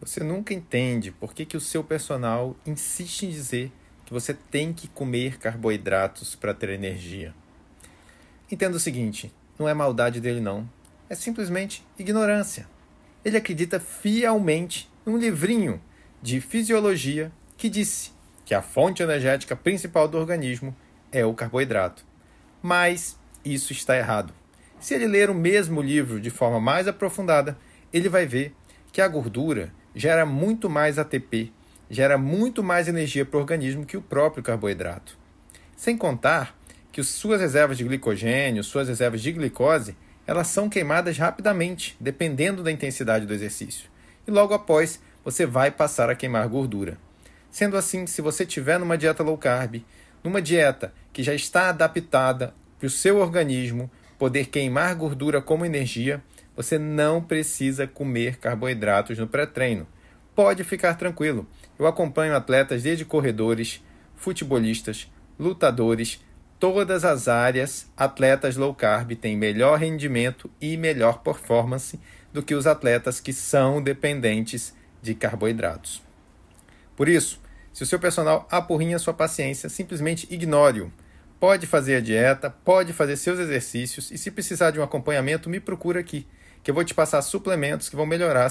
Você nunca entende por que, que o seu personal insiste em dizer que você tem que comer carboidratos para ter energia. Entenda o seguinte: não é maldade dele, não. É simplesmente ignorância. Ele acredita fielmente num livrinho de fisiologia que disse que a fonte energética principal do organismo é o carboidrato. Mas isso está errado. Se ele ler o mesmo livro de forma mais aprofundada, ele vai ver que a gordura gera muito mais ATP, gera muito mais energia para o organismo que o próprio carboidrato. Sem contar que suas reservas de glicogênio, suas reservas de glicose, elas são queimadas rapidamente, dependendo da intensidade do exercício. E logo após, você vai passar a queimar gordura. Sendo assim, se você tiver numa dieta low carb, numa dieta que já está adaptada para o seu organismo poder queimar gordura como energia, você não precisa comer carboidratos no pré-treino. Pode ficar tranquilo. Eu acompanho atletas desde corredores, futebolistas, lutadores, todas as áreas, atletas low carb têm melhor rendimento e melhor performance do que os atletas que são dependentes de carboidratos. Por isso, se o seu personal apurrinha sua paciência, simplesmente ignore-o. Pode fazer a dieta, pode fazer seus exercícios e se precisar de um acompanhamento, me procura aqui que eu vou te passar suplementos que vão melhorar